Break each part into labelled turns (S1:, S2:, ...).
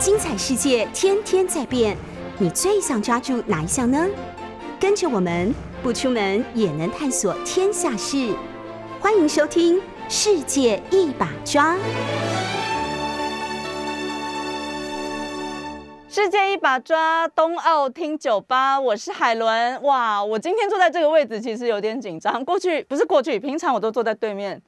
S1: 精彩世界天天在变，你最想抓住哪一项呢？跟着我们不出门也能探索天下事，欢迎收听《世界一把抓》。
S2: 世界一把抓，冬奥听酒吧，我是海伦。哇，我今天坐在这个位置，其实有点紧张。过去不是过去，平常我都坐在对面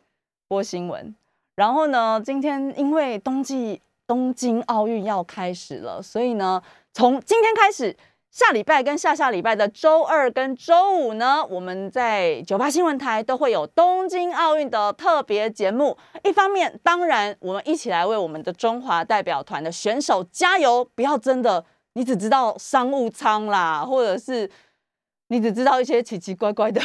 S2: 播新闻。然后呢，今天因为冬季东京奥运要开始了，所以呢，从今天开始。下礼拜跟下下礼拜的周二跟周五呢，我们在九八新闻台都会有东京奥运的特别节目。一方面，当然我们一起来为我们的中华代表团的选手加油，不要真的你只知道商务舱啦，或者是你只知道一些奇奇怪怪的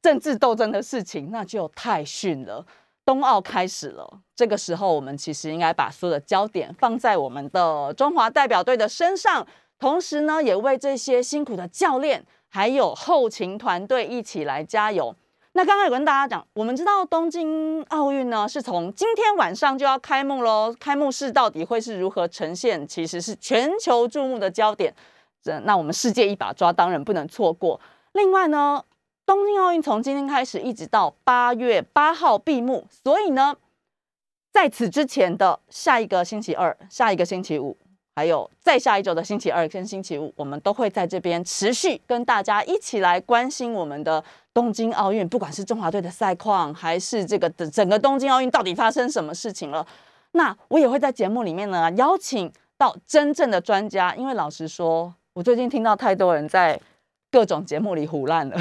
S2: 政治斗争的事情，那就太逊了。冬奥开始了，这个时候我们其实应该把所有的焦点放在我们的中华代表队的身上。同时呢，也为这些辛苦的教练还有后勤团队一起来加油。那刚刚有跟大家讲，我们知道东京奥运呢是从今天晚上就要开幕喽，开幕式到底会是如何呈现，其实是全球注目的焦点。这那我们世界一把抓，当然不能错过。另外呢，东京奥运从今天开始一直到八月八号闭幕，所以呢，在此之前的下一个星期二、下一个星期五。还有再下一周的星期二跟星期五，我们都会在这边持续跟大家一起来关心我们的东京奥运，不管是中华队的赛况，还是这个的整个东京奥运到底发生什么事情了。那我也会在节目里面呢邀请到真正的专家，因为老实说，我最近听到太多人在各种节目里胡乱了，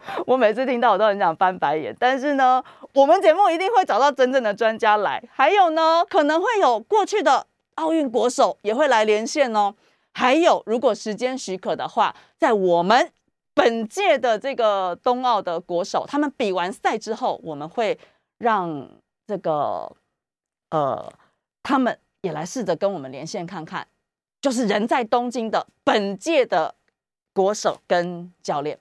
S2: 我每次听到我都很想翻白眼。但是呢，我们节目一定会找到真正的专家来，还有呢，可能会有过去的。奥运国手也会来连线哦，还有如果时间许可的话，在我们本届的这个冬奥的国手，他们比完赛之后，我们会让这个呃他们也来试着跟我们连线看看，就是人在东京的本届的国手跟教练。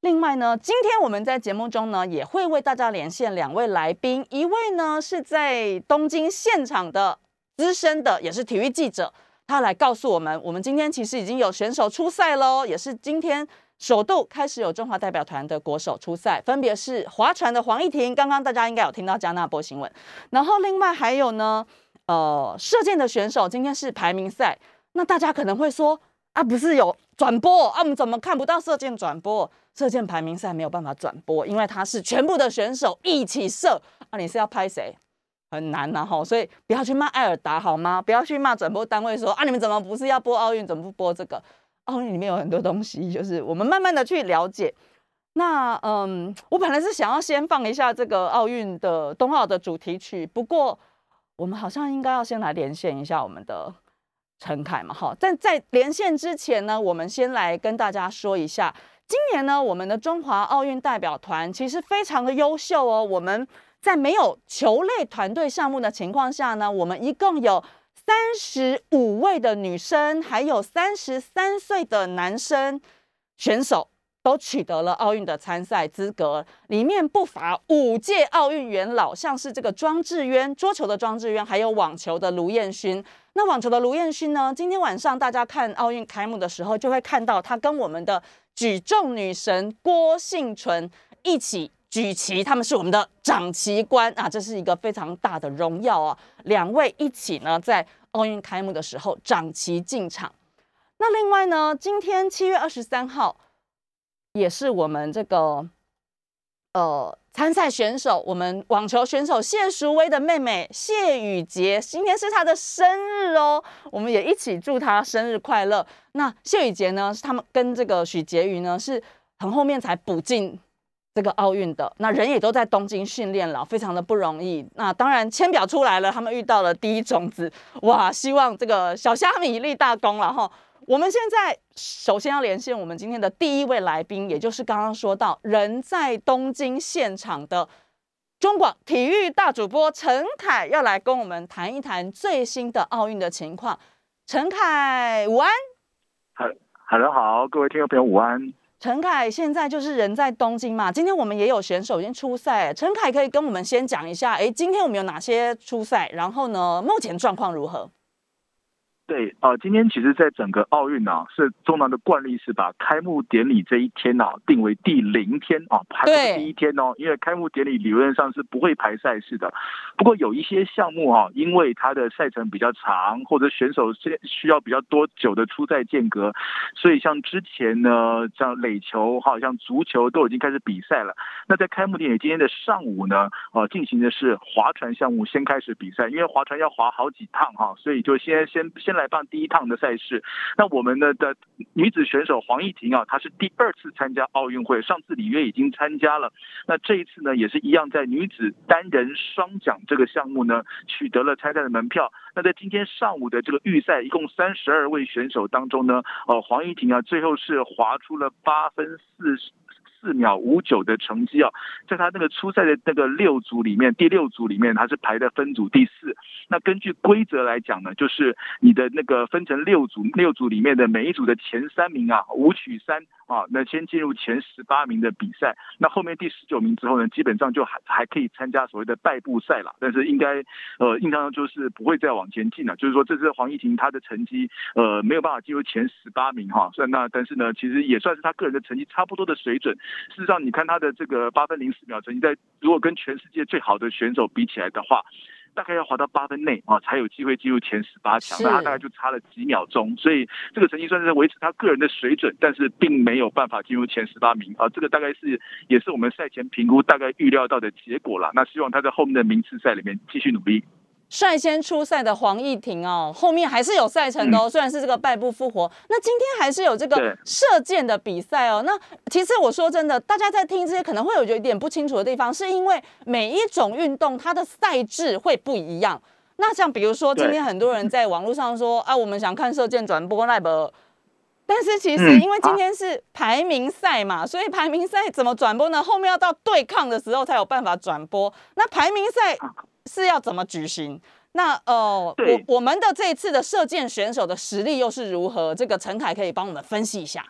S2: 另外呢，今天我们在节目中呢也会为大家连线两位来宾，一位呢是在东京现场的。资深的也是体育记者，他来告诉我们，我们今天其实已经有选手出赛喽，也是今天首度开始有中华代表团的国手出赛，分别是划船的黄义婷，刚刚大家应该有听到加纳波新闻，然后另外还有呢，呃，射箭的选手今天是排名赛，那大家可能会说啊，不是有转播啊，我们怎么看不到射箭转播？射箭排名赛没有办法转播，因为它是全部的选手一起射啊，你是要拍谁？很难呐哈，所以不要去骂艾尔达好吗？不要去骂转播单位说啊，你们怎么不是要播奥运，怎么不播这个？奥运里面有很多东西，就是我们慢慢的去了解。那嗯，我本来是想要先放一下这个奥运的冬奥的主题曲，不过我们好像应该要先来连线一下我们的陈凯嘛哈。但在连线之前呢，我们先来跟大家说一下，今年呢，我们的中华奥运代表团其实非常的优秀哦，我们。在没有球类团队项目的情况下呢，我们一共有三十五位的女生，还有三十三岁的男生选手都取得了奥运的参赛资格。里面不乏五届奥运元老，像是这个庄智渊，桌球的庄智渊，还有网球的卢彦勋。那网球的卢彦勋呢？今天晚上大家看奥运开幕的时候，就会看到他跟我们的举重女神郭幸纯一起。举旗，他们是我们的掌旗官啊，这是一个非常大的荣耀啊。两位一起呢，在奥运开幕的时候掌旗进场。那另外呢，今天七月二十三号，也是我们这个呃参赛选手，我们网球选手谢淑薇的妹妹谢雨洁，今天是她的生日哦，我们也一起祝她生日快乐。那谢雨洁呢，是他们跟这个许婕妤呢，是很后面才补进。这个奥运的那人也都在东京训练了，非常的不容易。那当然签表出来了，他们遇到了第一种子，哇！希望这个小虾米立大功了哈。我们现在首先要连线我们今天的第一位来宾，也就是刚刚说到人在东京现场的中广体育大主播陈凯，要来跟我们谈一谈最新的奥运的情况。陈凯，午安。
S3: 哈，Hello，好，各位听众朋友，午安。
S2: 陈凯现在就是人在东京嘛，今天我们也有选手已经出赛。陈凯可以跟我们先讲一下，哎，今天我们有哪些出赛？然后呢，目前状况如何？
S3: 对，呃，今天其实，在整个奥运啊，是中南的惯例是把开幕典礼这一天啊定为第零天啊，还不是第一天哦，因为开幕典礼理论上是不会排赛事的。不过有一些项目啊，因为它的赛程比较长，或者选手需需要比较多久的出赛间隔，所以像之前呢，像垒球哈，像足球都已经开始比赛了。那在开幕典礼今天的上午呢，呃，进行的是划船项目先开始比赛，因为划船要划好几趟哈，所以就先先先来。来办第一趟的赛事，那我们的的女子选手黄义婷啊，她是第二次参加奥运会，上次里约已经参加了，那这一次呢也是一样，在女子单人双桨这个项目呢取得了参赛的门票。那在今天上午的这个预赛，一共三十二位选手当中呢，呃，黄义婷啊最后是划出了八分四十。四秒五九的成绩啊，在他那个初赛的那个六组里面，第六组里面他是排的分组第四。那根据规则来讲呢，就是你的那个分成六组，六组里面的每一组的前三名啊，五取三啊，那先进入前十八名的比赛。那后面第十九名之后呢，基本上就还还可以参加所谓的败部赛了。但是应该呃，印象中就是不会再往前进了。就是说，这次黄怡婷她的成绩呃没有办法进入前十八名哈。算那但是呢，其实也算是她个人的成绩差不多的水准。事实上，你看他的这个八分零四秒成绩，在如果跟全世界最好的选手比起来的话，大概要滑到八分内啊，才有机会进入前十八强。那他大概就差了几秒钟，所以这个成绩算是维持他个人的水准，但是并没有办法进入前十八名啊。这个大概是也是我们赛前评估大概预料到的结果了。那希望他在后面的名次赛里面继续努力。
S2: 率先出赛的黄义婷哦，后面还是有赛程的哦。虽然是这个败部复活，那今天还是有这个射箭的比赛哦。那其实我说真的，大家在听这些可能会有有一点不清楚的地方，是因为每一种运动它的赛制会不一样。那像比如说，今天很多人在网络上说啊，我们想看射箭转播 live，但是其实因为今天是排名赛嘛，所以排名赛怎么转播呢？后面要到对抗的时候才有办法转播。那排名赛。是要怎么举行？那呃，我我们的这一次的射箭选手的实力又是如何？这个陈凯可以帮我们分析一下。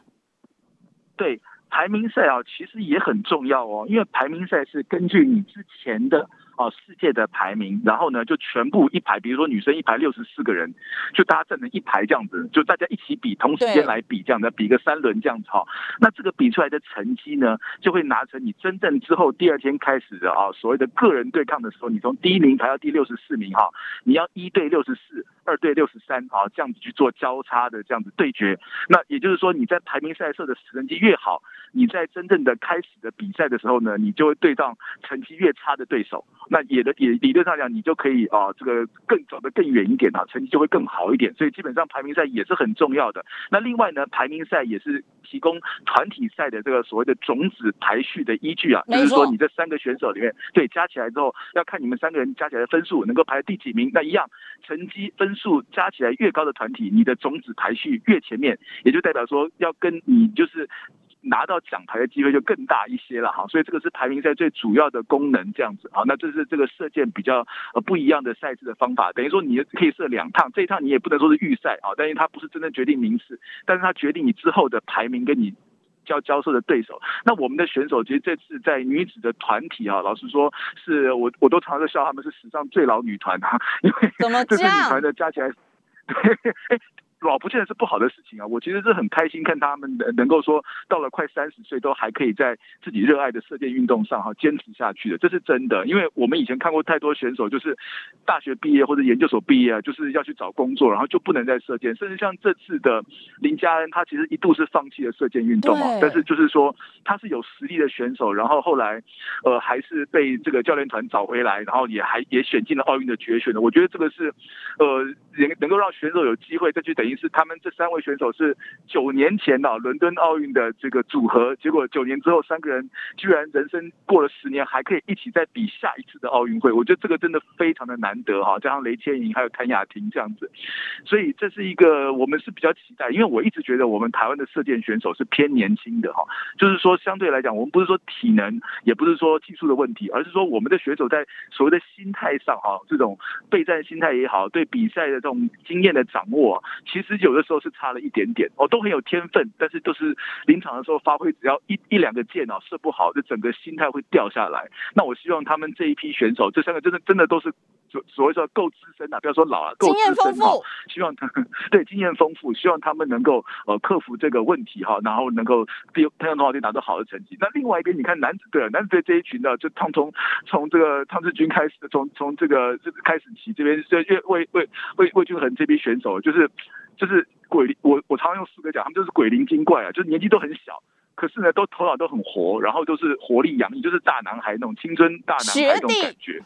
S3: 对，排名赛啊，其实也很重要哦，因为排名赛是根据你之前的。哦，世界的排名，然后呢，就全部一排，比如说女生一排六十四个人，就大家站成一排这样子，就大家一起比，同时间来比这样的，比个三轮这样子哈。那这个比出来的成绩呢，就会拿成你真正之后第二天开始的啊，所谓的个人对抗的时候，你从第一名排到第六十四名哈，你要一对六十四，二对六十三啊，这样子去做交叉的这样子对决。那也就是说，你在排名赛设的成绩越好，你在真正的开始的比赛的时候呢，你就会对上成绩越差的对手。那也的也理论上讲，你就可以啊，这个更走得更远一点啊，成绩就会更好一点。所以基本上排名赛也是很重要的。那另外呢，排名赛也是提供团体赛的这个所谓的种子排序的依据啊，就是说你这三个选手里面，对加起来之后，要看你们三个人加起来的分数能够排第几名。那一样，成绩分数加起来越高的团体，你的种子排序越前面，也就代表说要跟你就是。拿到奖牌的机会就更大一些了哈，所以这个是排名赛最主要的功能，这样子啊，那这是这个射箭比较呃不一样的赛制的方法，等于说你可以射两趟，这一趟你也不能说是预赛啊，但是它不是真正决定名次，但是它决定你之后的排名跟你交交涉的对手。那我们的选手其实这次在女子的团体啊，老实说是我我都常常笑他们是史上最老女团啊，因为 这是女团的加起来，对。老不见得是不好的事情啊，我其实是很开心看他们能能够说到了快三十岁都还可以在自己热爱的射箭运动上哈坚持下去的，这是真的。因为我们以前看过太多选手，就是大学毕业或者研究所毕业啊，就是要去找工作，然后就不能再射箭。甚至像这次的林佳恩，他其实一度是放弃了射箭运动啊，但是就是说他是有实力的选手，然后后来呃还是被这个教练团找回来，然后也还也选进了奥运的决选的。我觉得这个是呃能能够让选手有机会再去等于。是他们这三位选手是九年前啊伦敦奥运的这个组合，结果九年之后三个人居然人生过了十年还可以一起再比下一次的奥运会，我觉得这个真的非常的难得哈。加上雷千莹还有谭雅婷这样子，所以这是一个我们是比较期待，因为我一直觉得我们台湾的射箭选手是偏年轻的哈，就是说相对来讲，我们不是说体能，也不是说技术的问题，而是说我们的选手在所谓的心态上哈，这种备战心态也好，对比赛的这种经验的掌握，其其实有的时候是差了一点点哦，都很有天分，但是都是临场的时候发挥，只要一一两个箭哦射不好，就整个心态会掉下来。那我希望他们这一批选手，这三个真的真的都是所所谓说够资深啊，不要说老啊，够资深哈
S2: 富，，
S3: 希望他对经验丰富，希望他们能够呃克服这个问题哈，然后能够比太阳童话队拿到好的成绩。那另外一边，你看男子队，男子队这一群呢，就汤从从这个汤志军开始，从从这个开始起，这边是魏魏魏魏魏俊恒这批选手，就是就是鬼灵，我我常常用四个讲，他们就是鬼灵精怪啊，就是年纪都很小。可是呢，都头脑都很活，然后都是活力洋溢，就是大男孩那种青春大男孩那种感觉。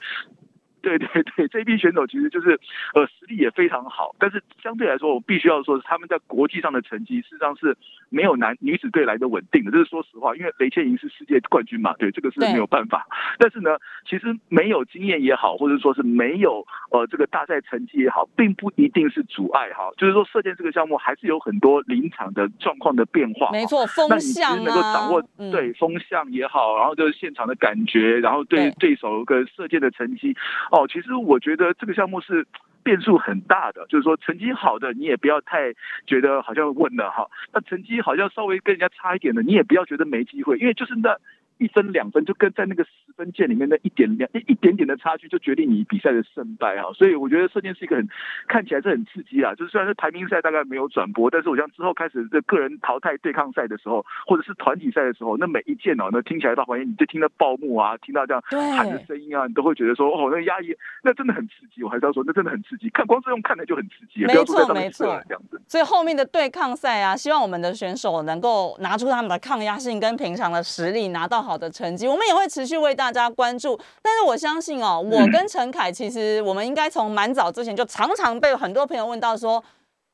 S3: 对对对，这一批选手其实就是呃实力也非常好，但是相对来说，我必须要说，他们在国际上的成绩事实上是没有男女子队来的稳定的。这是说实话，因为雷倩莹是世界冠军嘛，对这个是没有办法。但是呢，其实没有经验也好，或者说是没有呃这个大赛成绩也好，并不一定是阻碍哈。就是说射箭这个项目还是有很多临场的状况的变化。
S2: 没错，
S3: 那
S2: 风
S3: 你其实能够掌握对风向也好，然后就是现场的感觉，然后对对手跟射箭的成绩，哦，其实我觉得这个项目是变数很大的，就是说成绩好的你也不要太觉得好像问了哈，那成绩好像稍微跟人家差一点的，你也不要觉得没机会，因为就是那。一分两分就跟在那个十分键里面那一点两一一点点的差距就决定你比赛的胜败啊，所以我觉得射箭是一个很看起来是很刺激啊，就是虽然是排名赛大概没有转播，但是我像之后开始这个人淘汰对抗赛的时候，或者是团体赛的时候，那每一件哦，那听起来到怀疑你就听到报幕啊，听到这样喊的，声音啊，你都会觉得说哦，那压抑，那真的很刺激。我还是要说，那真的很刺激，看光这用看的就很刺激，
S2: 没错没错
S3: 这样子。
S2: 所以后面的对抗赛啊，希望我们的选手能够拿出他们的抗压性跟平常的实力，拿到好的成绩。我们也会持续为大家关注。但是我相信哦，我
S3: 嗯
S2: 跟陈凯其实我们应该从蛮早之前就常常被很多朋友问到说，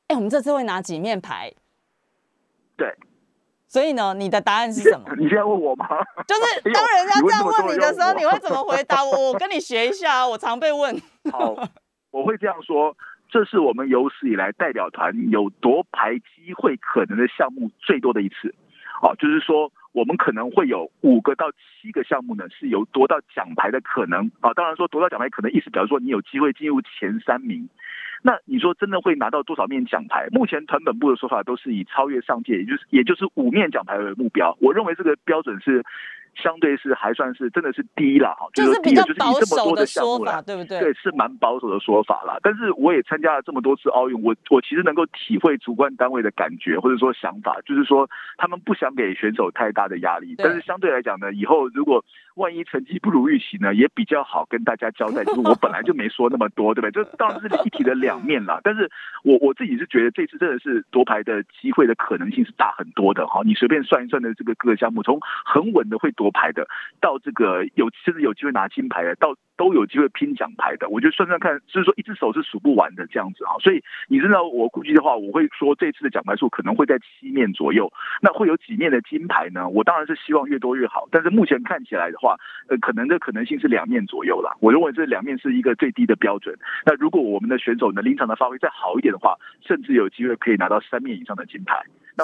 S2: 哎，我们这次会拿几面牌？
S3: 对，
S2: 所以呢，你的答案是什么？
S3: 你现在问我吗？
S2: 就是 当人家这样
S3: 问
S2: 你的时候，你会怎么回答？我我跟你学一下啊，我常被问。
S3: 好，我会这样说，这是我们有史以来代表团有夺牌机会可能的项目最多的一次。哦，就是说我们可能会有五个到七个项目呢是有夺到奖牌的可能啊。当然说夺到奖牌可能意思表示说你有机会进入前三名。那你说真的会拿到多少面奖牌？目前团本部的说法都是以超越上届，也就是也就是五面奖牌为目标。我认为这个标准是相对是还算是真的是低了哈，
S2: 就是比较
S3: 说低了，就是
S2: 保
S3: 以这么
S2: 守的
S3: 项
S2: 说法。对不对？
S3: 对，是蛮保守的说法啦。但是我也参加了这么多次奥运，我我其实能够体会主办单位的感觉或者说想法，就是说他们不想给选手太大的压力。但是相对来讲呢，以后如果万一成绩不如预期呢，也比较好跟大家交代，就是我本来就没说那么多，对不对？这当然是一体的两面啦。但是我我自己是觉得这次真的是夺牌的机会的可能性是大很多的哈。你随便算一算的这个各个项目，从很稳的会夺牌的，到这个有甚至有机会拿金牌的，到都有机会拼奖牌的，我觉得算算看，就是说一只手是数不完的这样子啊。所以你知道我估计的话，我会说这次的奖牌数可能会在七面左右。那会有几面的金牌呢？我当然是希望越多越好，但是目前看起来的话，呃，可能的可能性是两面左右啦。我认为这两面是一个最低的标准。那如果我们的选手呢临场的发挥再好一点的话，甚至有机会可以拿到三面以上的金牌。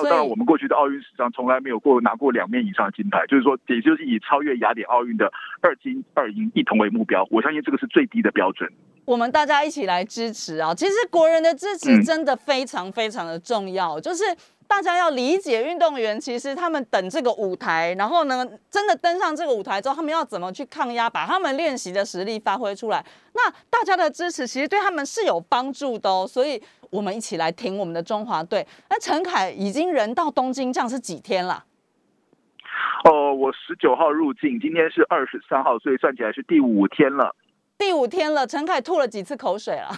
S3: 那当然，我们过去的奥运史上从来没有过拿过两面以上的金牌，就是说，也就是以超越雅典奥运的二金二银一铜为目标。我相信这个是最低的标准。
S2: 我们大家一起来支持啊！其实国人的支持
S3: 嗯
S2: 真的非常非常的重要，就是大家要理解运动员，其实他们等这个舞台，然后呢，真的登上这个舞台之后，他们要怎么去抗压，把他们练习的实力发挥出来。那大家的支持其实对他们是有帮助的哦，所以我们一起来挺我们的中华队。那陈凯已经人到东京，这样是几天了？
S3: 哦，我十九号入境，今天是二十三号，所以算起来是第五天了。
S2: 第五天了，陈凯吐了几次口水了？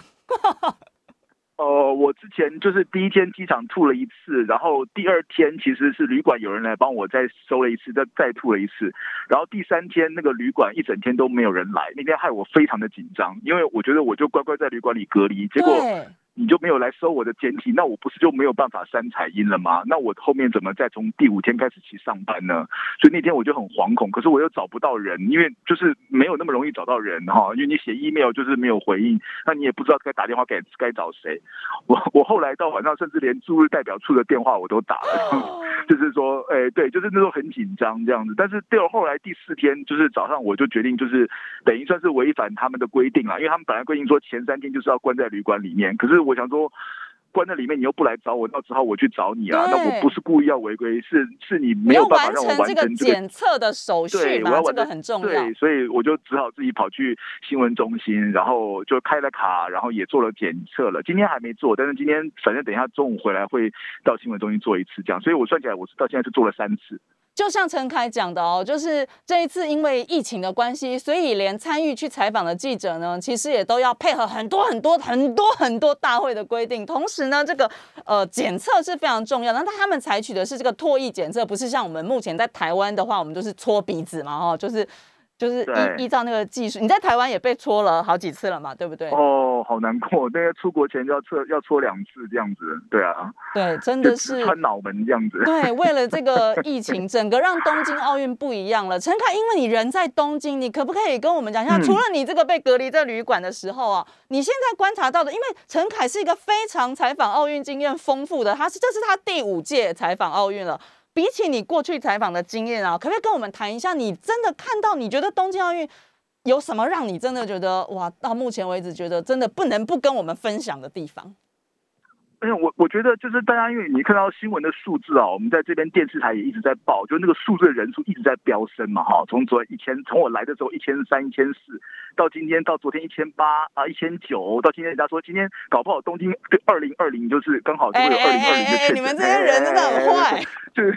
S3: 哦，我之前就是第一天机场吐了一次，然后第二天其实是旅馆有人来帮我再收了一次，再再吐了一次，然后第三天那个旅馆一整天都没有人来，那天害我非常的紧张，因为我觉得我就乖乖在旅馆里隔离，结果
S2: 对
S3: 你就没有来收我的简体，那我不是就没有办法删彩音了吗？那我后面怎么再从第五天开始去上班呢？所以那天我就很惶恐，可是我又找不到人，因为就是没有那么容易找到人哈，因为你写 email 就是没有回应，那你也不知道该打电话该该找谁。我我后来到晚上甚至连驻日代表处的电话我都打了。就是说，哎、对，就是那时候很紧张这样子。但是第二后来第四天，就是早上我就决定，就是等于算是违反他们的规定了，因为他们本来规定说前三天就是要关在旅馆里面，可是我想说。关在里面，你又不来找我，那只好我去找你啊。那我不是故意要违规，是是你没有办法让我完
S2: 成这个检测的手续
S3: 对，我
S2: 嘛，这个
S3: 要完成
S2: 很重要。
S3: 对，所以我就只好自己跑去新闻中心，然后就开了卡，然后也做了检测了。今天还没做，但是今天反正等一下中午回来会到新闻中心做一次，这样。所以我算起来，我是到现在是做了三次。
S2: 就像陈凯讲的哦，就是这一次因为疫情的关系，所以连参与去采访的记者呢，其实也都要配合很多很多很多很多大会的规定。同时呢，这个呃检测是非常重要的。那他们采取的是这个唾液检测，不是像我们目前在台湾的话，我们就是搓鼻子嘛，哦，就是就是依依照那个技术。你在台湾也被搓了好几次了嘛，对不对？
S3: 哦，好难过，那个出国前就要测要搓两次这样子，对啊，
S2: 对，真的是。
S3: 直穿脑门这样子。
S2: 对，为了这个 疫情，整个让东京奥运不一样了。陈凯，因为你人在东京，你可不可以跟我们讲一下，
S3: 嗯
S2: 除了你这个被隔离在旅馆的时候啊，你现在观察到的，因为陈凯是一个非常采访奥运经验丰富的，他是这是他第五届采访奥运了。比起你过去采访的经验啊，可不可以跟我们谈一下，你真的看到，你觉得东京奥运有什么让你真的觉得哇，到目前为止觉得真的不能不跟我们分享的地方？
S3: 哎呀，我我觉得就是大家，因为你看到新闻的数字啊，我们在这边电视台也一直在报，就那个数字的人数一直在飙升嘛，哈，从昨一千，从我来的时候一千三、一千四，到今天到昨天一千八啊、一千九，到今天人家说今天搞不好东京对二零二零就是刚好就会有二零二零的确诊，
S2: 你们这些人真的很坏，
S3: 就是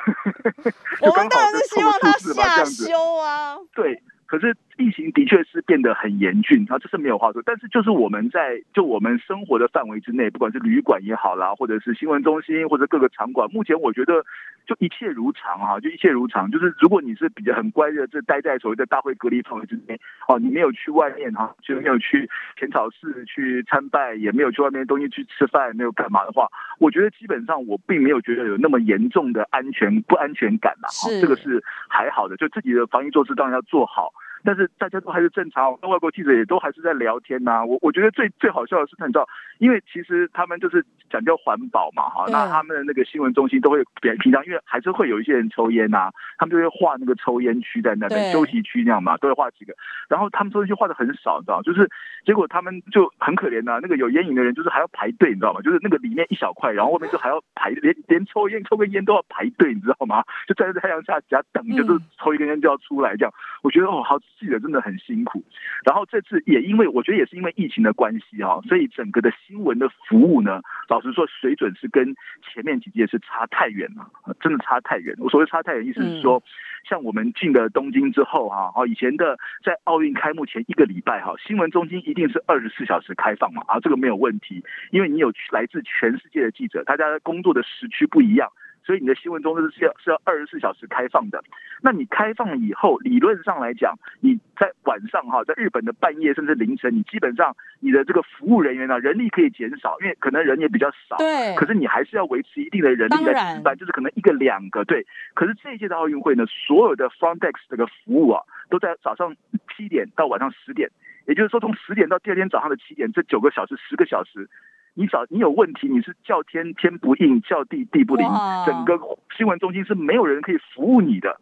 S2: 我们当然是希望他下
S3: 是凑数字嘛这样子
S2: 修啊。
S3: 对，可是疫情的确是变得很严峻啊，这是没有话说。但是就是我们在就我们生活的范围之内，不管是旅馆也好啦，或者是新闻中心或者各个场馆，目前我觉得就一切如常哈、就一切如常。就是如果你是比较很乖的，这待在所谓的大会隔离范围之内，哦，你没有去外面哈、就没有去浅草寺去参拜，也没有去外面东西去吃饭，没有干嘛的话，我觉得基本上我并没有觉得有那么严重的安全不安全感啦。哈
S2: 是
S3: 这个是还好的，就自己的防疫措施当然要做好。但是大家都还是正常，跟外国记者也都还是在聊天呐、我我觉得最最好笑的是，你知道，因为其实他们就是讲究环保嘛，哈，那他们的那个新闻中心都会平平常，因为还是会有一些人抽烟呐、他们就会画那个抽烟区在那边休息区那样嘛，都会画几个。然后他们抽烟区画的很少，你知道，就是结果他们就很可怜呐、那个有烟瘾的人就是还要排队，你知道吗？就是那个里面一小块，然后外面就还要排，连连抽烟抽根烟都要排队，你知道吗？就站在太阳下只要等，
S2: 着
S3: 就是抽一根烟就要出来这样。我觉得哦，好记者真的很辛苦。然后这次也因为我觉得也是因为疫情的关系哈、所以整个的新闻的服务呢，老实说水准是跟前面几届是差太远了，呃真的差太远。我所谓差太远，意思是说，像我们进了东京之后哈、哦，以前的在奥运开幕前一个礼拜哈、新闻中心一定是二十四小时开放嘛，啊，这个没有问题，因为你有来自全世界的记者，大家工作的时区不一样。所以你的新闻中心是要是要二十四小时开放的。那你开放以后，理论上来讲，你在晚上哈，在日本的半夜甚至凌晨，你基本上你的这个服务人员呢、人力可以减少，因为可能人也比较少。
S2: 对，
S3: 可是你还是要维持一定的人力在值班，就是可能一个两个对。可是这一届的奥运会呢，所有的 front desk 这个服务啊，都在早上七点到晚上十点，也就是说从十点到第二天早上的七点，这九个小时、十个小时。你找你有问题，你是叫天天不应，叫地地不灵，整个新闻中心是没有人可以服务你的。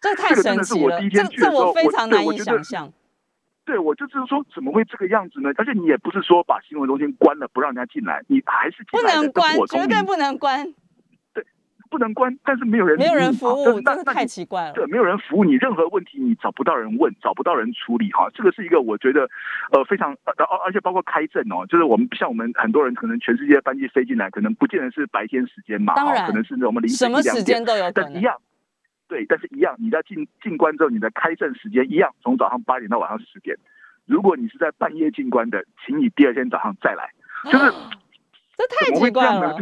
S2: 这 太
S3: 这个真
S2: 神奇了，
S3: 的是我第一天
S2: 这这
S3: 去的时候
S2: 我非常难以想象。
S3: 对，我就是说，怎么会这个样子呢？而且你也不是说把新闻中心关了不让人家进来，你还是
S2: 不
S3: 进来的
S2: 能关绝对不能关，
S3: 不能关，但是没有人
S2: 没有人服务，真是太奇怪了。
S3: 对，没有人服务你，任何问题你找不到人问，找不到人处理哈，这个是一个我觉得呃非常呃而而且包括开证哦，就是我们像我们很多人可能全世界班机飞进来，可能不见得是白天时间嘛，
S2: 当然
S3: 哈可能是我们凌
S2: 什么
S3: 晨一两点
S2: 时间都有可能。
S3: 但一样，对，但是一样，你在进进关之后，你的开证时间一样，从早上八点到晚上十点。如果你是在半夜进关的，请你第二天早上再来。就是
S2: 这太奇怪了。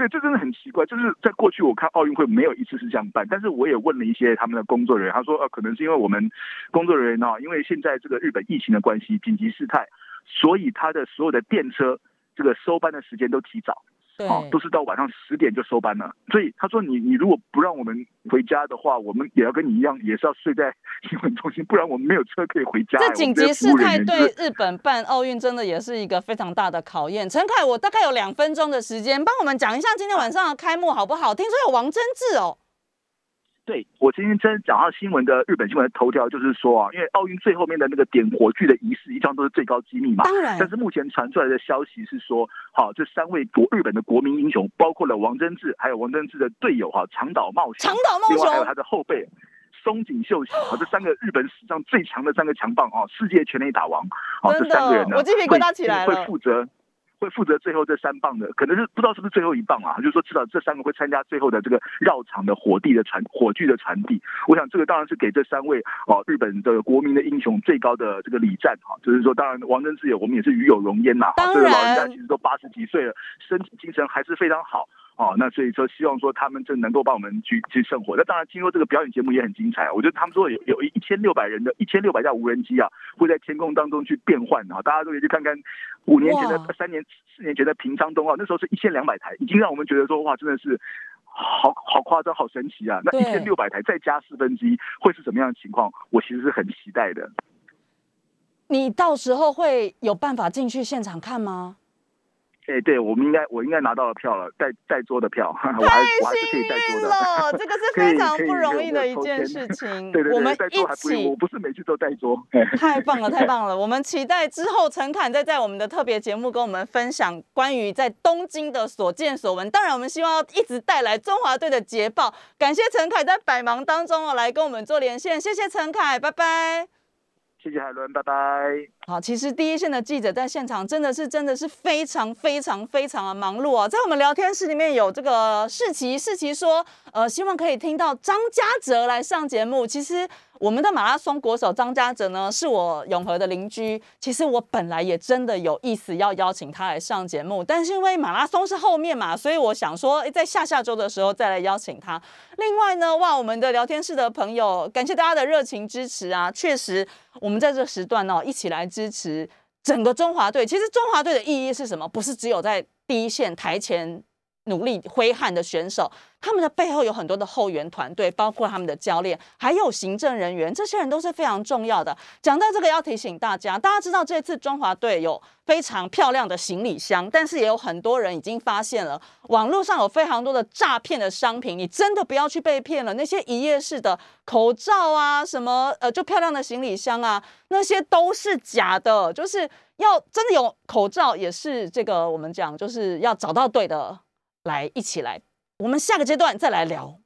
S3: 对，这真的很奇怪。就是在过去我看奥运会没有一次是这样办，但是我也问了一些他们的工作人员，他说呃，可能是因为我们工作人员呢、因为现在这个日本疫情的关系，紧急事态，所以他的所有的电车这个收班的时间都提早。
S2: 对，
S3: 哦，都是到晚上十点就收班了。所以他说你你如果不让我们回家的话，我们也要跟你一样，也是要睡在 新闻中心，不然我们没有车可以回家。
S2: 这紧急事态对
S3: 对
S2: 日本办奥运真的也是一个非常大的考验。陈凯，我大概有两分钟的时间，帮我们讲一下今天晚上的开幕好不好？听说有王贞治哦，
S3: 对我今天真讲到新闻的日本新闻的头条，就是说啊，因为奥运最后面的那个点火炬的仪式，一向都是最高机密嘛。
S2: 当然，
S3: 但是目前传出来的消息是说，好，这三位国日本的国民英雄，包括了王贞治，还有王贞治的队友哈长岛茂雄，
S2: 长岛茂雄，
S3: 另外还有他的后辈松井秀喜，啊，这三个日本史上最强的三个强棒啊，世界全垒打王，啊，这三个人呢，
S2: 我鸡皮疙瘩起来
S3: 了，会负责。会负责最后这三棒的，可能是不知道是不是最后一棒啊？就是说，至少这三个会参加最后的这个绕场的火地的传火炬的传递。我想这个当然是给这三位哦日本的国民的英雄最高的这个礼赞哈。就是说，当然王贞治也我们也是与有荣焉呐。
S2: 当
S3: 然，这个老人家其实都八十几岁了，身体精神还是非常好。哦，那所以说希望说他们真能够帮我们去去生活。那当然，听说这个表演节目也很精彩。我觉得他们说有有一千六百人的一千六百架无人机啊，会在天空当中去变换啊，大家都可以去看看五年前的、三年、四年前的平昌冬奥，那时候是一千两百台，已经让我们觉得说哇，真的是好好夸张、好神奇啊！那一千六百台再加四分之一，会是什么样的情况？我其实是很期待的。
S2: 你到时候会有办法进去现场看吗？
S3: 哎，对，我们应该，我应该拿到了票了，在在桌的票，我还我还是可以带桌的。
S2: 了，这个是非常不容易的一件事情。
S3: 对对对，
S2: 我们
S3: 一起，我不是每次都在桌。
S2: 太棒了，太棒了！我们期待之后陈凯再在我们的特别节目跟我们分享关于在东京的所见所闻。当然，我们希望一直带来中华队的捷报。感谢陈凯在百忙当中哦来跟我们做连线，谢谢陈凯，拜拜。
S3: 谢谢海伦，拜拜。
S2: 好，其实第一线的记者在现场真的是真的是非常非常非常的忙碌啊。在我们聊天室里面有这个世奇，世奇说，呃，希望可以听到张家泽来上节目。其实。我们的马拉松国手张家泽呢，是我永和的邻居。其实我本来也真的有意思要邀请他来上节目，但是因为马拉松是后面嘛，所以我想说，在下下周的时候再来邀请他。另外呢，哇，我们的聊天室的朋友，感谢大家的热情支持啊！确实，我们在这时段呢，一起来支持整个中华队。其实中华队的意义是什么？不是只有在第一线台前。努力挥汗的选手，他们的背后有很多的后援团队，包括他们的教练，还有行政人员，这些人都是非常重要的。讲到这个，要提醒大家，大家知道这次中华队有非常漂亮的行李箱，但是也有很多人已经发现了网络上有非常多的诈骗的商品，你真的不要去被骗了。那些一夜式的口罩啊，什么呃，就漂亮的行李箱啊，那些都是假的。就是要真的有口罩，也是这个我们讲，就是要找到对的。来，一起来，我们下个阶段再来聊。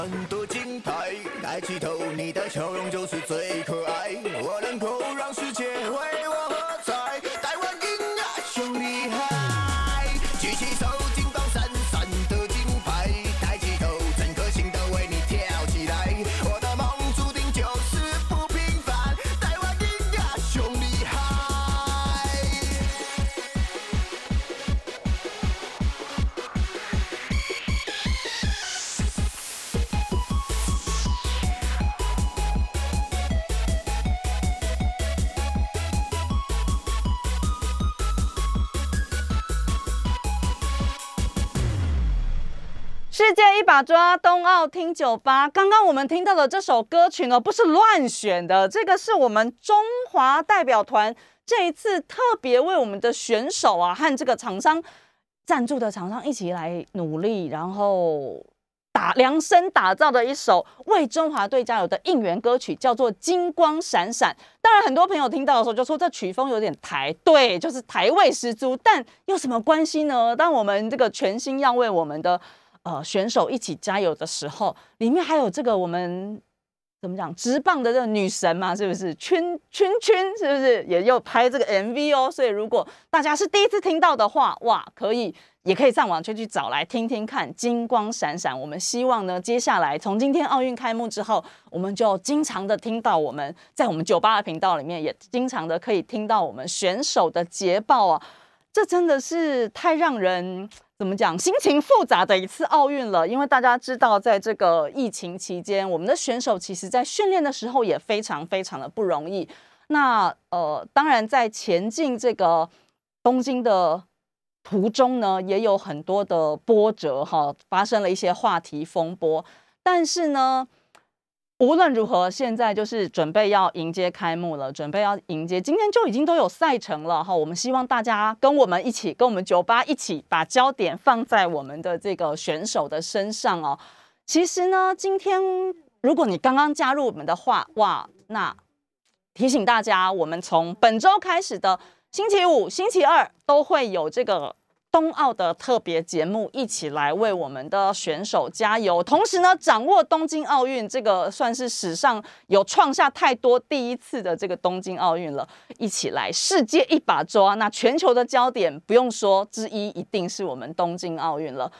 S4: 很多精彩，抬起头，
S2: 世界一把抓，冬奥听酒吧。刚刚我们听到的这首歌曲呢，不是乱选的，这个是我们中华代表团这一次特别为我们的选手啊和这个厂商赞助的厂商一起来努力，然后打量身打造的一首为中华队加油的应援歌曲，叫做《金光闪闪》。当然，很多朋友听到的时候就说这曲风有点台，对，就是台味十足。但有什么关系呢？当我们这个全心要为我们的呃选手一起加油的时候，里面还有这个我们怎么讲直棒的这个女神嘛，是不是？圈圈圈是不是也有拍这个 MV 哦？所以如果大家是第一次听到的话，哇，可以也可以上网去去找来听听看，金光闪闪。我们希望呢，接下来从今天奥运开幕之后，我们就经常的听到我们在我们酒吧的频道里面，也经常的可以听到我们选手的捷报啊。这真的是太让人怎么讲，心情复杂的一次奥运了。因为大家知道，在这个疫情期间，我们的选手其实在训练的时候也非常非常的不容易。那呃，当然在前进这个东京的途中呢，也有很多的波折哈，发生了一些话题风波。但是呢，无论如何，现在就是准备要迎接开幕了，准备要迎接，今天就已经都有赛程了哈。我们希望大家跟我们一起，跟我们酒吧一起，把焦点放在我们的这个选手的身上哦。其实呢，今天如果你刚刚加入我们的话，哇，那提醒大家，我们从本周开始的星期五、星期二都会有这个冬奥的特别节目，一起来为我们的选手加油。同时呢，掌握东京奥运这个算是史上有创下太多第一次的这个东京奥运了，一起来世界一把抓。那全球的焦点不用说，之一一定是我们东京奥运了。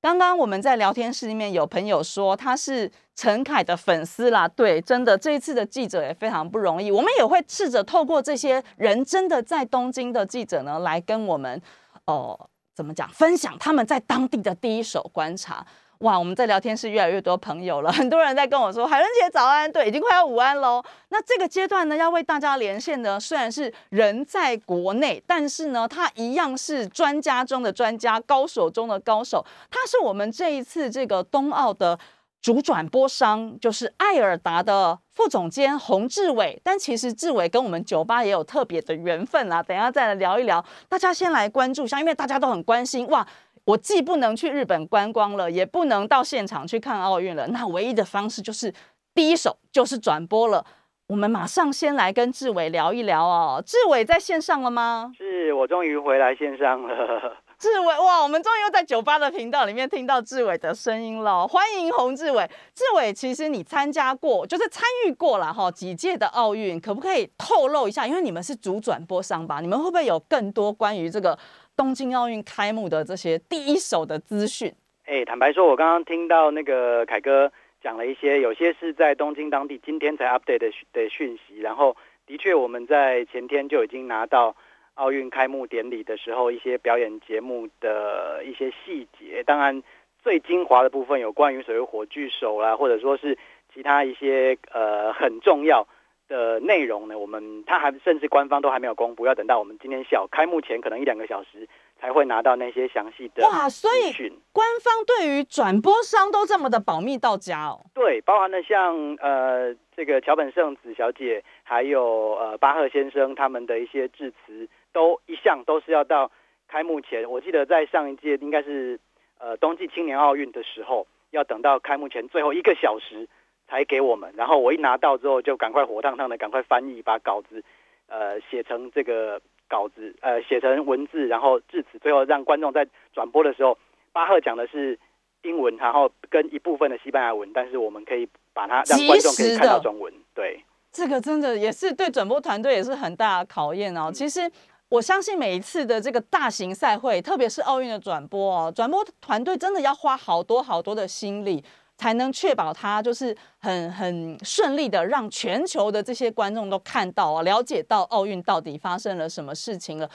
S2: 刚刚我们在聊天室里面有朋友说他是陈凯的粉丝啦，对，真的这一次的记者也非常不容易，我们也会试着透过这些人真的在东京的记者呢，来跟我们哦、怎么讲分享他们在当地的第一手观察。哇，我们在聊天室越来越多朋友了，很多人在跟我说海伦姐早安，对，已经快要午安喽。那这个阶段呢，要为大家连线的虽然是人在国内，但是呢，他一样是专家中的专家，高手中的高手。他是我们这一次这个冬奥的主转播商，就是艾尔达的副总监洪志伟。但其实志伟跟我们酒吧也有特别的缘分啦，等下再来聊一聊。大家先来关注一下，因为大家都很关心哇。我既不能去日本观光了，也不能到现场去看奥运了，那唯一的方式就是第一手就是转播了。我们马上先来跟志伟聊一聊哦。志伟在线上了吗？
S5: 是我终于回来线上了。
S2: 志伟，哇，我们终于又在酒吧的频道里面听到志伟的声音了。欢迎洪志伟。志伟，其实你参加过，就是参与过了哈几届的奥运，可不可以透露一下？因为你们是主转播商吧，你们会不会有更多关于这个东京奥运开幕的这些第一手的资讯？
S5: 哎，坦白说，我刚刚听到那个凯哥讲了一些，有些是在东京当地今天才 update 的的讯息，然后的确我们在前天就已经拿到奥运开幕典礼的时候一些表演节目的一些细节，当然最精华的部分有关于所谓火炬手啦，或者说是其他一些呃很重要的内容呢，我们他还甚至官方都还没有公布，要等到我们今天小开幕前可能一两个小时才会拿到那些详细的
S2: 哇，所以。官方对于转播商都这么的保密到家哦。
S5: 对，包含了像呃这个桥本圣子小姐，还有呃巴赫先生他们的一些致辞，都一向都是要到开幕前。我记得在上一届应该是呃冬季青年奥运的时候，要等到开幕前最后一个小时才给我们。然后我一拿到之后，就赶快火烫烫的赶快翻译，把稿子呃写成这个稿子呃写成文字，然后至此，最后让观众在转播的时候，巴赫讲的是英文，然后跟一部分的西班牙文，但是我们可以把它让观众可以看到中文。对，
S2: 这个真的也是对转播团队也是很大的考验哦。其实我相信每一次的这个大型赛会，特别是奥运的转播哦，转播团队真的要花好多好多的心力，才能确保它就是很很顺利的让全球的这些观众都看到啊，了解到奥运到底发生了什么事情了。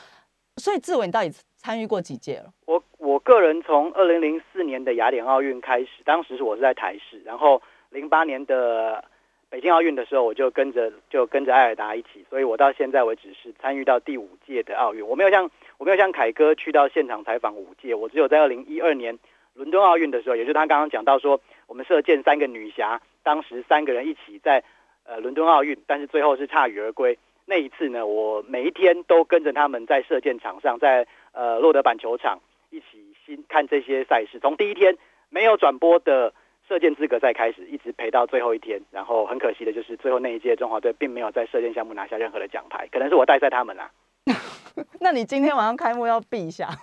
S2: 所以志伟，你到底参与过几届了？
S5: 我我个人从二零零四年的雅典奥运开始，当时是我是在台视，然后零八年的北京奥运的时候，我就跟着就跟着艾尔达一起，所以我到现在为止是参与到第五届的奥运。我没有像我没有像凯哥去到现场采访五届，我只有在二零一二年伦敦奥运的时候，也就是他刚刚讲到说，我们射箭三个女侠，当时三个人一起在呃伦敦奥运，但是最后是铩羽而归。那一次呢，我每一天都跟着他们在射箭场上，在呃洛德板球场一起新看这些赛事。从第一天没有转播的射箭资格赛开始，一直陪到最后一天。然后很可惜的就是最后那一届中华队并没有在射箭项目拿下任何的奖牌，可能是我带赛他们啦。
S2: 那你今天晚上开幕要避一下。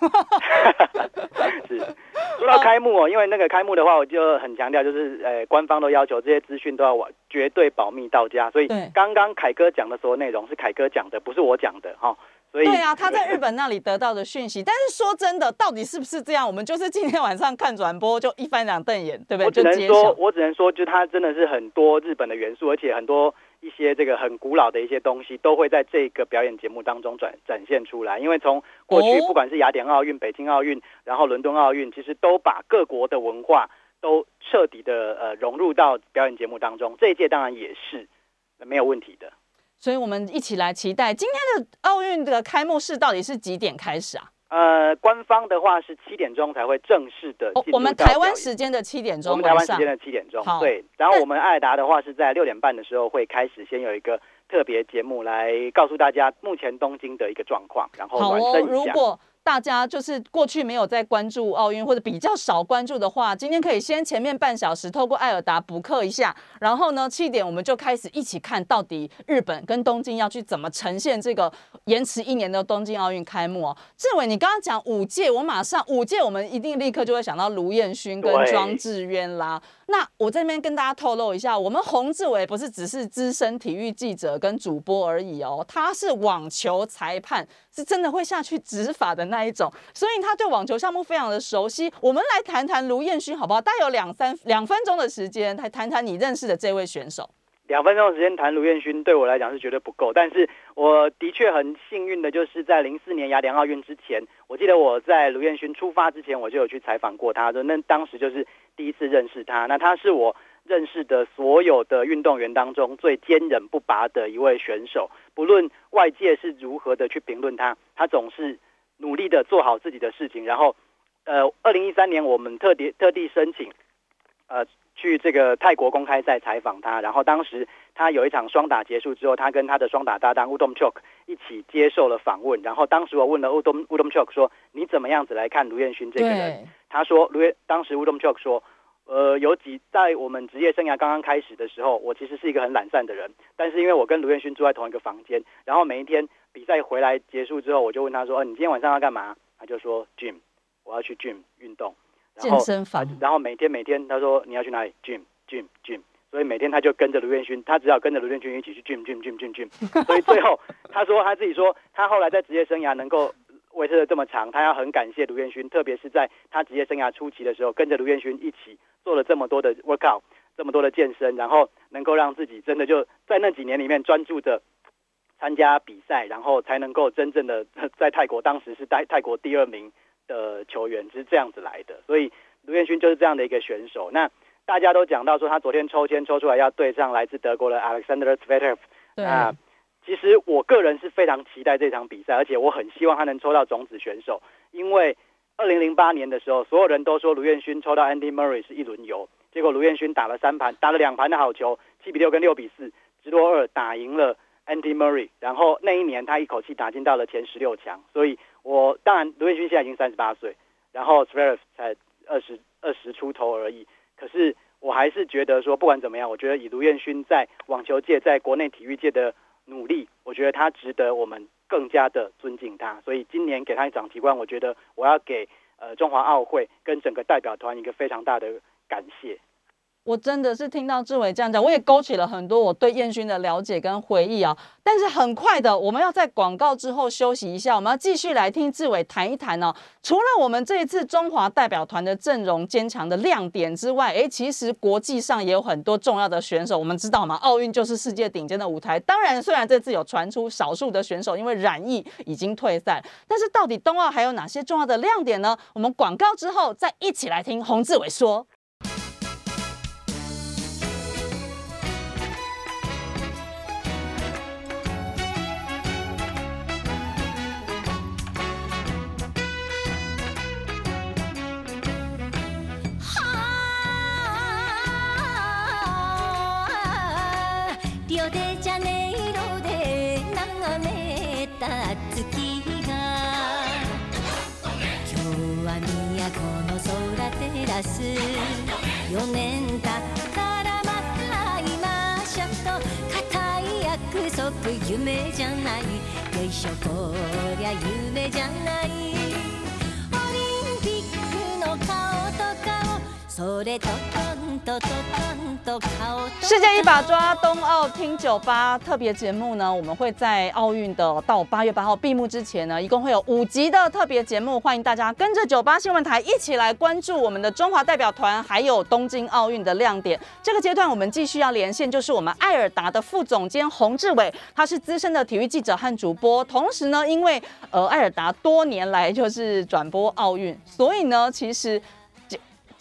S5: 是说到开幕哦，因为那个开幕的话，我就很强调，就是呃，官方都要求这些资讯都要绝对保密到家。所以刚刚凯哥讲的所有内容是凯哥讲的，不是我讲的
S2: 对啊，他在日本那里得到的讯息。但是说真的，到底是不是这样？我们就是今天晚上看转播就一翻两瞪眼，对不对？
S5: 我只能说，我只能说，就他真的是很多日本的元素，而且很多。一些这个很古老的一些东西都会在这个表演节目当中展展现出来，因为从过去不管是雅典奥运、北京奥运，然后伦敦奥运，其实都把各国的文化都彻底的呃融入到表演节目当中。这一届当然也是没有问题的，
S2: 所以我们一起来期待今天的奥运的开幕式到底是几点开始啊？
S5: 呃，官方的话是七点钟才会正式的。
S2: 我们台湾时间的七点钟，
S5: 我们台湾时间的七点钟。对。然后我们艾达的话是在六点半的时候会开始，先有一个特别节目来告诉大家目前东京的一个状况，然后暖身一下。
S2: 大家就是过去没有在关注奥运或者比较少关注的话，今天可以先前面半小时透过艾尔达补课一下，然后呢七点我们就开始一起看到底日本跟东京要去怎么呈现这个延迟一年的东京奥运开幕哦。志伟，你刚刚讲五届，我马上五届我们一定立刻就会想到卢彦勋跟庄智渊啦。那我这边跟大家透露一下，我们洪志伟不是只是资深体育记者跟主播而已哦，他是网球裁判，是真的会下去执法的那一种，所以他对网球项目非常的熟悉。我们来谈谈卢彦勋好不好？大概有两三两分钟的时间，来谈谈你认识的这位选手。
S5: 两分钟的时间谈卢彦勋对我来讲是绝对不够，但是我的确很幸运的，就是在零四年雅典奥运之前，我记得我在卢彦勋出发之前，我就有去采访过他，说那当时就是第一次认识他，那他是我认识的所有的运动员当中最坚韧不拔的一位选手，不论外界是如何的去评论他，他总是努力的做好自己的事情，然后，呃，二零一三年我们特地特地申请，呃。去这个泰国公开赛采访他，然后当时他有一场双打结束之后，他跟他的双打搭档乌东 chok 一起接受了访问。然后当时我问了乌东乌东 chok 说：“你怎么样子来看卢彦勋这个人？”他说：“卢彦当时乌东 chok 说，呃，有几在我们职业生涯刚刚开始的时候，我其实是一个很懒散的人，但是因为我跟卢彦勋住在同一个房间，然后每一天比赛回来结束之后，我就问他说：‘你今天晚上要干嘛？’他就说：‘gym，我要去 gym 运动。’
S2: 健身房，
S5: 然后每天每天他说你要去哪里？gym gym gym，所以每天他就跟着卢彦勋，他只要跟着卢彦勋一起去 gym gym gym gym gym，所以最后他说他自己说他后来在职业生涯能够维持的这么长，他要很感谢卢彦勋，特别是在他职业生涯初期的时候，跟着卢彦勋一起做了这么多的 workout，这么多的健身，然后能够让自己真的就在那几年里面专注的参加比赛，然后才能够真正的 在泰国当时是泰泰国第二名。的球员是这样子来的，所以卢彦勋就是这样的一个选手。那大家都讲到说，他昨天抽签抽出来要对上来自德国的 Alexander Zverev。
S2: 那
S5: 其实我个人是非常期待这场比赛，而且我很希望他能抽到种子选手，因为二零零八年的时候，所有人都说卢彦勋抽到 Andy Murray 是一轮游，结果卢彦勋打了三盘，打了两盘的好球，七比六跟六比四，直落二打赢了 Andy Murray，然后那一年他一口气打进到了前十六强，所以。我当然，卢彦勋现在已经三十八岁，然后 s v e r e v 才二十二十出头而已。可是我还是觉得说，不管怎么样，我觉得以卢彦勋在网球界、在国内体育界的努力，我觉得他值得我们更加的尊敬他。所以今年给他一掌提冠，我觉得我要给呃中华奥会跟整个代表团一个非常大的感谢。
S2: 我真的是听到志伟这样讲，我也勾起了很多我对燕勋的了解跟回忆啊。但是很快的，我们要在广告之后休息一下，我们要继续来听志伟谈一谈呢。除了我们这一次中华代表团的阵容坚强的亮点之外，诶，其实国际上也有很多重要的选手。我们知道吗？奥运就是世界顶尖的舞台。当然，虽然这次有传出少数的选手因为染疫已经退赛，但是到底冬奥还有哪些重要的亮点呢？我们广告之后再一起来听洪志伟说。
S6: 出す4年経ったらまた会いましょうと固い約束夢じゃない。よいしょこりゃ夢じゃない。
S2: 世界一把抓冬奥听酒吧特别节目呢，我们会在奥运的到八月八号闭幕之前呢，一共会有五集的特别节目，欢迎大家跟着九八新闻台一起来关注我们的中华代表团，还有东京奥运的亮点。这个阶段我们继续要连线，就是我们艾尔达的副总监洪志伟，他是资深的体育记者和主播，同时呢，因为呃艾尔达多年来就是转播奥运，所以呢，其实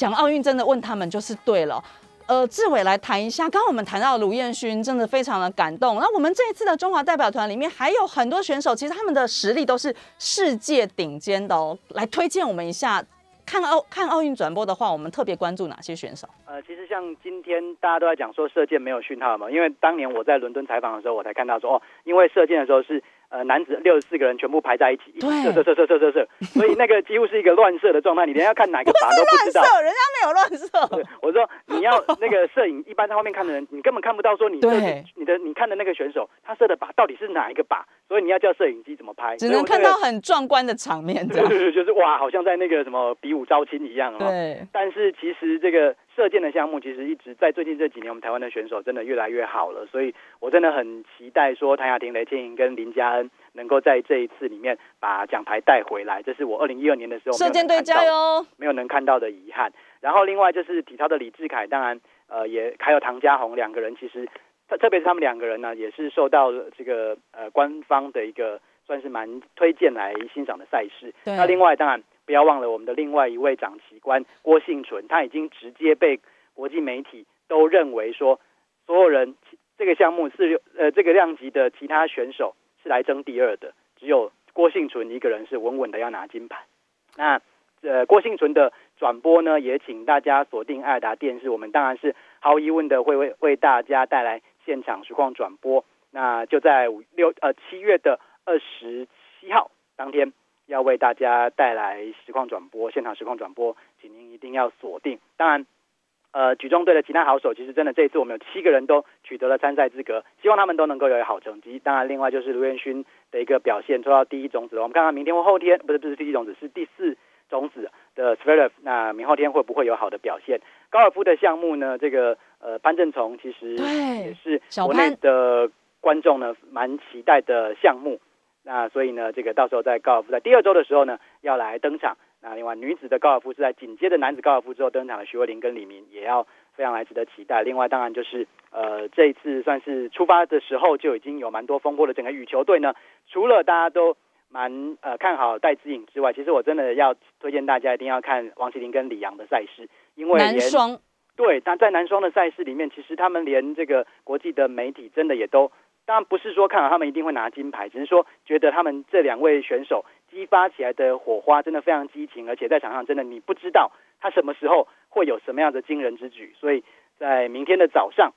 S2: 讲奥运真的问他们就是对了。呃，志伟来谈一下，刚刚我们谈到卢彦勋，真的非常的感动。那我们这一次的中华代表团里面还有很多选手，其实他们的实力都是世界顶尖的哦。来推荐我们一下，看奥看奥运转播的话，我们特别关注哪些选手？
S5: 呃，其实像今天大家都在讲说射箭没有讯号嘛，因为当年我在伦敦采访的时候，我才看到说哦，因为射箭的时候是呃男子六十四个人全部排在一起，射射射射射射射，所以那个几乎是一个乱射的状态，你连要看哪个靶都不知道。
S2: 乱射，人家没有乱射。
S5: 我说你要那个摄影，一般在后面看的人，你根本看不到说你
S2: 对
S5: 你的你看的那个选手他射的靶到底是哪一个靶，所以你要叫摄影机怎么拍，
S2: 只能看到很壮观的场面，
S5: 对对，就是哇，好像在那个什么比武招亲一样哦。
S2: 对。
S5: 但是其实这个射箭的项目，其实一直在最近这几年，我们台湾的选手真的越来越好了，所以我真的很期待说谭雅婷、雷倩莹跟林佳恩能够在这一次里面把奖牌带回来，这是我二零一二年的时候
S2: 射箭队加油，
S5: 没有能看到的遗憾。然后另外就是体操的李志凯，当然呃也还有唐家宏两个人，其实特特别是他们两个人呢，也是受到这个呃官方的一个算是蛮推荐来欣赏的赛事。那另外当然不要忘了我们的另外一位长旗官郭幸存，他已经直接被国际媒体都认为说，所有人这个项目是呃这个量级的其他选手是来争第二的，只有郭幸存一个人是稳稳的要拿金牌。那呃郭幸存的转播呢，也请大家锁定爱达电视，我们当然是毫无疑问的会为为大家带来现场实况转播。那就在五六呃七月的二十七号当天，要为大家带来实况转播，现场实况转播，请您一定要锁定。当然，呃，举重队的其他好手，其实真的这一次我们有七个人都取得了参赛资格，希望他们都能够有好成绩。当然，另外就是卢彦勋的一个表现，抽到第一种子。我们看看明天或后天，不是不是第一种子，是第四种子的 s v e r e v 那明后天会不会有好的表现？高尔夫的项目呢？这个呃潘正从其实也是国内的观众呢蛮期待的项目。那所以呢，这个到时候在高尔夫在第二周的时候呢，要来登场。那另外女子的高尔夫是在紧接着男子高尔夫之后登场的徐慧玲跟李明，也要非常来值得期待。另外当然就是呃这一次算是出发的时候就已经有蛮多风波的整个羽球队呢，除了大家都蛮呃看好戴资颖之外，其实我真的要推荐大家一定要看王麒麟跟李阳的赛事，因为
S2: 男双
S5: 对，但在男双的赛事里面，其实他们连这个国际的媒体真的也都。当然不是说看好他们一定会拿金牌，只是说觉得他们这两位选手激发起来的火花真的非常激情，而且在场上真的你不知道他什么时候会有什么样的惊人之举。所以在明天的早上，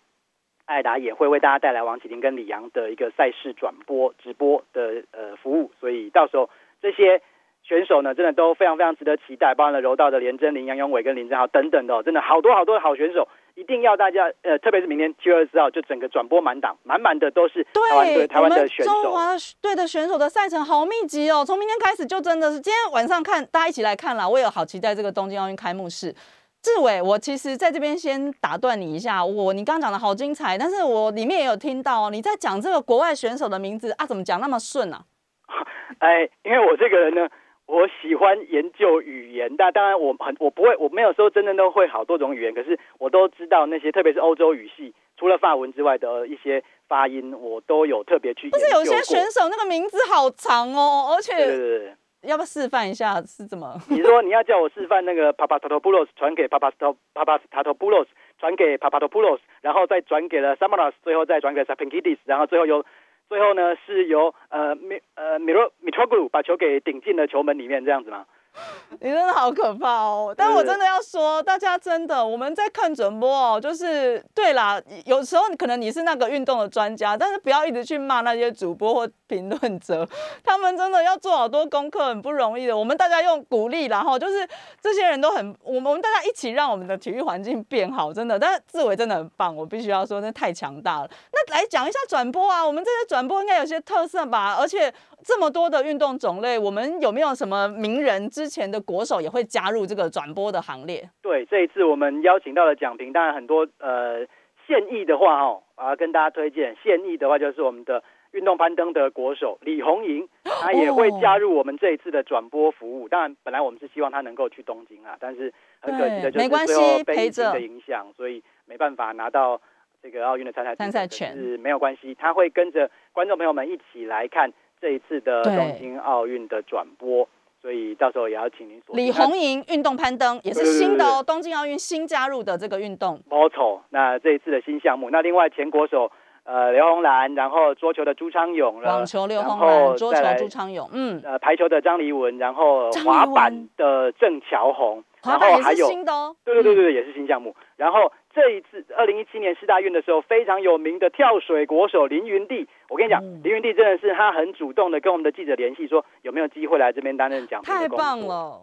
S5: 艾达也会为大家带来王启林跟李阳的一个赛事转播直播的呃服务。所以到时候这些选手呢，真的都非常非常值得期待，包含了柔道的连真林、杨永伟跟林真豪等等的、真的好多好多的好选手，一定要大家呃，特别是明天七月二十号，就整个转播满档，满满的都是台湾队
S2: 对，
S5: 台湾的选手。
S2: 中华队的选手的赛程好密集哦，从明天开始就真的是今天晚上看，大家一起来看啦。我也好期待这个东京奥运开幕式。志伟，我其实在这边先打断你一下，我你刚刚讲的好精彩，但是我里面也有听到哦你在讲这个国外选手的名字啊，怎么讲那么顺啊？
S5: 哎，因为我这个人呢，我喜欢研究语言，但当然我很我不会，我没有说真正都会好多种语言，可是我都知道那些，特别是欧洲语系，除了法文之外的一些发音，我都有特别去研
S2: 不是。有些选手那个名字好长哦，而且
S5: 对对。
S2: 要不要示范一下是怎么？
S5: 你说你要叫我示范那个 Papastopoulos 传给 Papasto Papastopoulos 传给 Papastopoulos，然后再转给了 Samaras，最后再转给 Sapinkidis，然后最后由最后呢是由呃米呃米洛米托古把球给顶进了球门里面，这样子吗？
S2: 你真的好可怕哦！但我真的要说，大家真的我们在看转播哦，就是对啦，有时候可能你是那个运动的专家，但是不要一直去骂那些主播或评论者，他们真的要做好多功课，很不容易的。我们大家用鼓励，然后就是这些人都很，我们我们大家一起让我们的体育环境变好，真的。但是志伟真的很棒，我必须要说，那太强大了。那来讲一下转播啊，我们这些转播应该有些特色吧？而且这么多的运动种类，我们有没有什么名人之之前的国手也会加入这个转播的行列？
S5: 对，这一次我们邀请到了奖评，当然很多呃现役的话哦，啊跟大家推荐现役的话就是我们的运动攀登的国手李红莹，她也会加入我们这一次的转播服务。当然，本来我们是希望他能够去东京啊，但是很可惜的就是最后被
S2: 陪
S5: 疫情的影响，所以没办法拿到这个奥运的参赛
S2: 参赛权
S5: 是没有关系，他会跟着观众朋友们一起来看这一次的
S2: 对
S5: 东京奥运的转播。所以到时候也要请您锁
S2: 李红莹运动攀登也是新的哦，东京奥运新加入的这个运动。
S5: 没错，那这一次的新项目，那另外前国手呃刘红兰，然后桌球的朱昌勇了，
S2: 网球刘
S5: 然
S2: 红兰，桌球朱昌勇，嗯，
S5: 呃排球的张黎文，然后滑板的郑乔红，然
S2: 滑板也是
S5: 后还有
S2: 新的哦。
S5: 对对对对对，也是新项目。然后这一次二零一七年世大运的时候，非常有名的跳水国手林云娣，我跟你讲，
S2: 嗯
S5: 林云娣真的是他很主动的跟我们的记者联系，说有没有机会来这边担任奖评
S2: 太棒。了，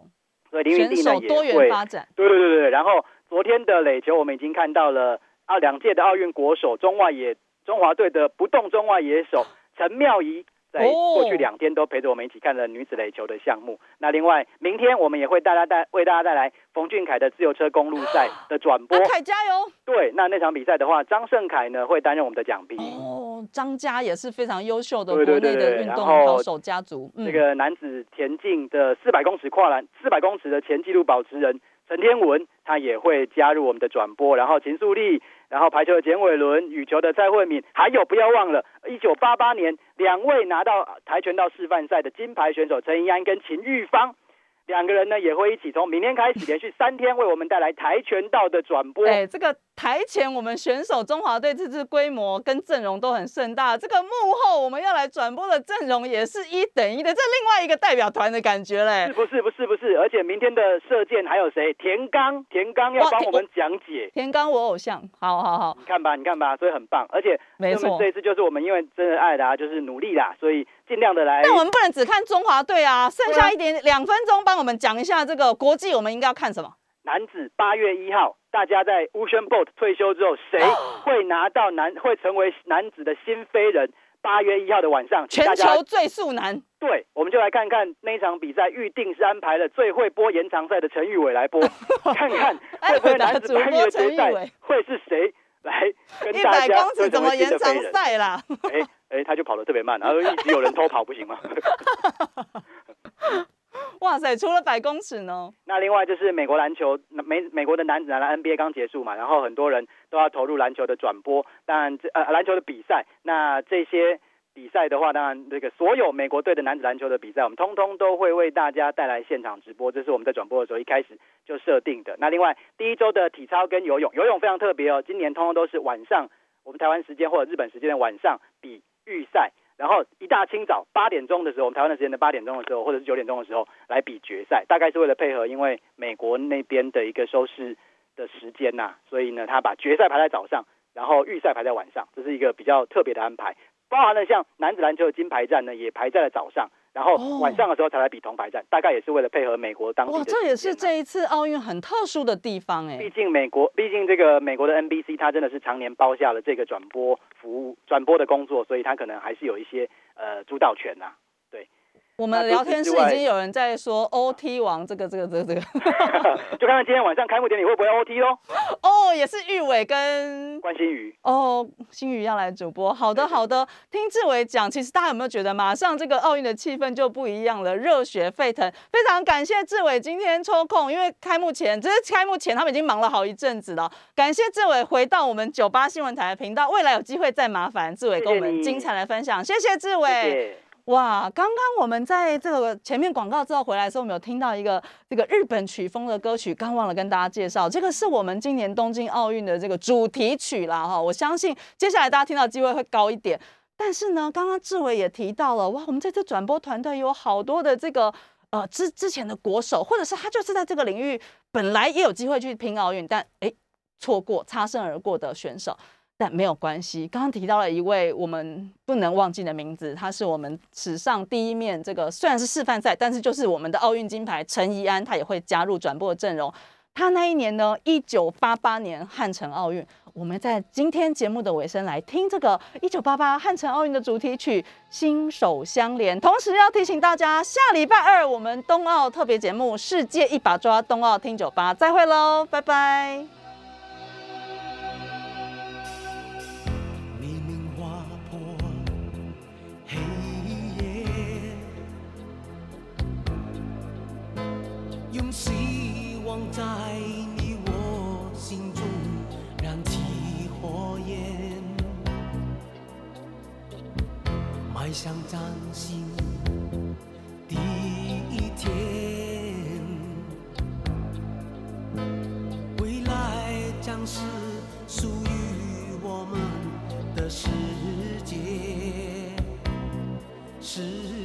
S5: 所以林云
S2: 选
S5: 娣呢也
S2: 手多元
S5: 会
S2: 发展。
S5: 对对对对，然后昨天的垒球，我们已经看到了啊，两届的奥运国手中外野中华队的不动中外野手陈妙仪。在
S2: 哦
S5: 过去两天都陪着我们一起看了女子垒球的项目。那另外，明天我们也会带大家带为大家带来冯俊凯的自由车公路赛的转播
S2: 阿。凯加油！
S5: 对，那那场比赛的话，张胜凯呢会担任我们的奖评。
S2: 哦，张家也是非常优秀的国内的运动
S5: 对然后
S2: 好手家族。嗯
S5: 这个男子田径的四百公尺跨栏，四百公尺的前纪录保持人陈天文，他也会加入我们的转播。然后秦素丽，然后排球的简伟伦，羽球的蔡慧敏，还有不要忘了，一九八八年两位拿到跆拳道示范赛的金牌选手陈怡安跟秦玉芳。两个人呢也会一起从明天开始连续三天为我们带来跆拳道的转播。
S2: 哎，这个台前我们选手中华队这次规模跟阵容都很盛大，这个幕后我们要来转播的阵容也是一等一的，这另外一个代表团的感觉嘞
S5: 是。不是不是不是？而且明天的射箭还有谁？田刚，田刚要帮我们讲解。
S2: 田刚我偶像，好好好，
S5: 你看吧，你看吧，所以很棒。而且
S2: 没错
S5: 这一次就是我们因为真的爱达就是努力啦，所以尽量的来。
S2: 但我们不能只看中华队啊，剩下一点两分钟帮我们讲一下这个国际，我们应该要看什么？
S5: 男子八月一号，大家在 Usain Boat 退休之后，谁会拿到男会成为男子的新飞人？八月一号的晚上，
S2: 全球最速男，
S5: 对，我们就来看看那一场比赛，预定是安排了最会播延长赛的陈玉伟来播，看看会不会男子百米的决赛会是谁来跟
S2: 一
S5: 大
S2: 百公尺
S5: 家会
S2: 怎么延长
S5: 人？
S2: 赛啦？
S5: 哎哎，他就跑得特别慢，然后一直有人偷跑，不行吗？
S2: 哇塞，除了百公尺呢？
S5: 那另外就是美国篮球，美美国的男子篮 NBA 刚结束嘛，然后很多人都要投入篮球的转播，当然这呃篮球的比赛，那这些比赛的话，当然这个所有美国队的男子篮球的比赛，我们通通都会为大家带来现场直播，这是我们在转播的时候一开始就设定的。那另外第一周的体操跟游泳，游泳非常特别哦，今年通通都是晚上，我们台湾时间或者日本时间的晚上比预赛。然后一大清早八点钟的时候，我们台湾的时间的八点钟的时候，或者是九点钟的时候来比决赛，大概是为了配合，因为美国那边的一个收视的时间呐、所以呢，他把决赛排在早上，然后预赛排在晚上，这是一个比较特别的安排。包含了像男子篮球的金牌战呢，也排在了早上，然后
S2: 哦
S5: 晚上的时候才来比铜牌战，大概也是为了配合美国当地的
S2: 哇，
S5: 时间啊。
S2: 这也是这一次奥运很特殊的地方哎
S5: 毕。竟美国，毕竟这个美国的 NBC，它真的是常年包下了这个转播服务、转播的工作，所以它可能还是有一些呃主导权呐、
S2: 我们聊天室已经有人在说 OT 王这个这个这个这个
S5: 就看看今天晚上开幕典礼会不会 OT 喽。
S2: 哦，也是玉伟跟
S5: 关心宇，
S2: 哦，心宇要来主播，好的好的。听志伟讲，其实大家有没有觉得，马上这个奥运的气氛就不一样了，热血沸腾。非常感谢志伟今天抽空，因为开幕前，只是开幕前他们已经忙了好一阵子了。感谢志伟回到我们九八新闻台的频道，未来有机会再麻烦志伟跟我们精彩的分享，谢谢志伟。哇，刚刚我们在这个前面广告之后回来的时候，我们有听到一个这个日本曲风的歌曲，刚忘了跟大家介绍，这个是我们今年东京奥运的这个主题曲啦哈。我相信接下来大家听到机会会高一点。但是呢，刚刚志伟也提到了，哇，我们这次转播团队有好多的这个呃之之前的国手，或者是他就是在这个领域本来也有机会去拼奥运，但诶错过擦身而过的选手。但没有关系。刚刚提到了一位我们不能忘记的名字，他是我们史上第一面这个虽然是示范赛，但是就是我们的奥运金牌陈怡安，他也会加入转播的阵容。他那一年呢，一九八八年汉城奥运，我们在今天节目的尾声来听这个一九八八汉城奥运的主题曲《心手相连》。同时要提醒大家，下礼拜二我们冬奥特别节目《世界一把抓》冬奥听酒吧再会喽，拜拜。
S7: 想崭新的一天，未来将是属于我们的世界。世